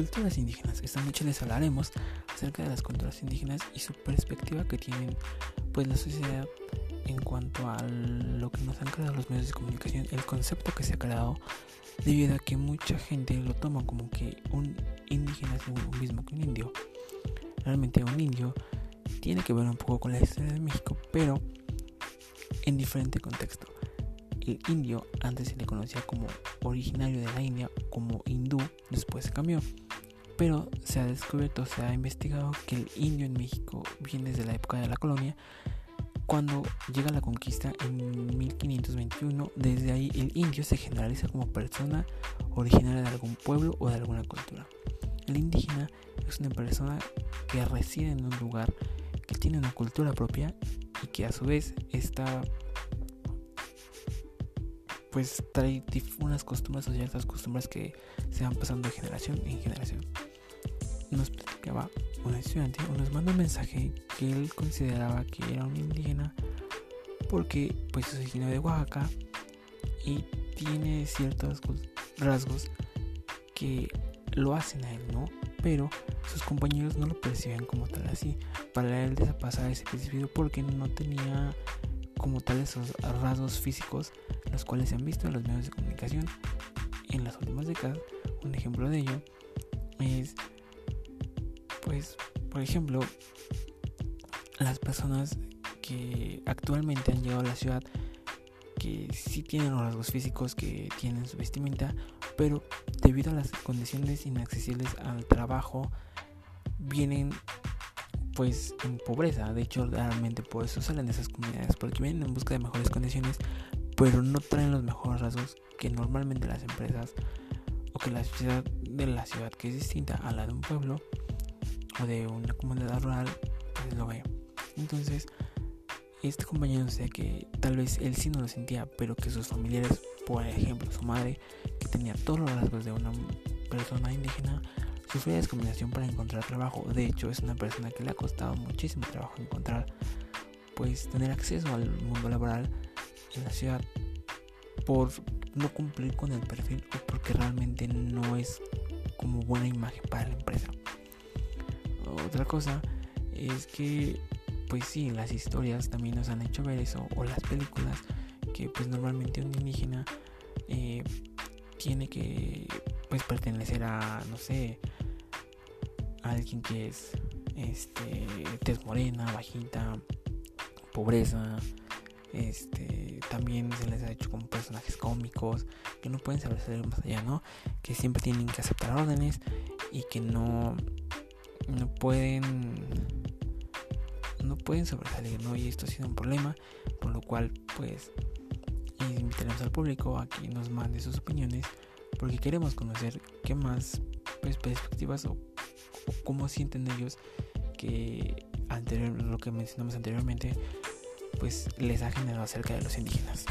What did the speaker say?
culturas indígenas. Esta noche les hablaremos acerca de las culturas indígenas y su perspectiva que tienen pues la sociedad en cuanto a lo que nos han creado los medios de comunicación, el concepto que se ha creado debido a que mucha gente lo toma como que un indígena es lo mismo que un indio. Realmente un indio tiene que ver un poco con la historia de México, pero en diferente contexto. El indio antes se le conocía como originario de la India, como hindú, después se cambió. Pero se ha descubierto, se ha investigado que el indio en México viene desde la época de la colonia cuando llega la conquista en 1521, desde ahí el indio se generaliza como persona originaria de algún pueblo o de alguna cultura. El indígena es una persona que reside en un lugar que tiene una cultura propia y que a su vez está pues trae unas costumbres o ciertas costumbres que se van pasando de generación en generación. Nos platicaba un estudiante o nos manda un mensaje que él consideraba que era un indígena porque pues es originario de Oaxaca y tiene ciertos rasgos que lo hacen a él, ¿no? Pero sus compañeros no lo perciben como tal así. Para él principio porque no tenía como tal esos rasgos físicos los cuales se han visto en los medios de comunicación en las últimas décadas. Un ejemplo de ello es pues, por ejemplo, las personas que actualmente han llegado a la ciudad que sí tienen los rasgos físicos, que tienen su vestimenta, pero debido a las condiciones inaccesibles al trabajo, vienen pues en pobreza. De hecho, realmente por eso salen de esas comunidades, porque vienen en busca de mejores condiciones, pero no traen los mejores rasgos que normalmente las empresas o que la ciudad de la ciudad que es distinta a la de un pueblo de una comunidad rural, pues lo ve. Entonces, este compañero decía que tal vez él sí no lo sentía, pero que sus familiares, por ejemplo su madre, que tenía todos los rasgos de una persona indígena, sufría discriminación para encontrar trabajo. De hecho, es una persona que le ha costado muchísimo trabajo encontrar, pues tener acceso al mundo laboral en la ciudad por no cumplir con el perfil o porque realmente no es como buena imagen para la empresa. Otra cosa es que, pues sí, las historias también nos han hecho ver eso, o las películas, que pues normalmente un indígena eh, tiene que pues pertenecer a, no sé, alguien que es este tez morena, bajita, pobreza, este también se les ha hecho como personajes cómicos que no pueden salir más allá, ¿no? Que siempre tienen que aceptar órdenes y que no no pueden no pueden sobresalir, ¿no? Y esto ha sido un problema, por lo cual pues invitaremos al público a que nos mande sus opiniones porque queremos conocer qué más pues, perspectivas cómo sienten ellos que anterior, lo que mencionamos anteriormente pues les ha generado acerca de los indígenas.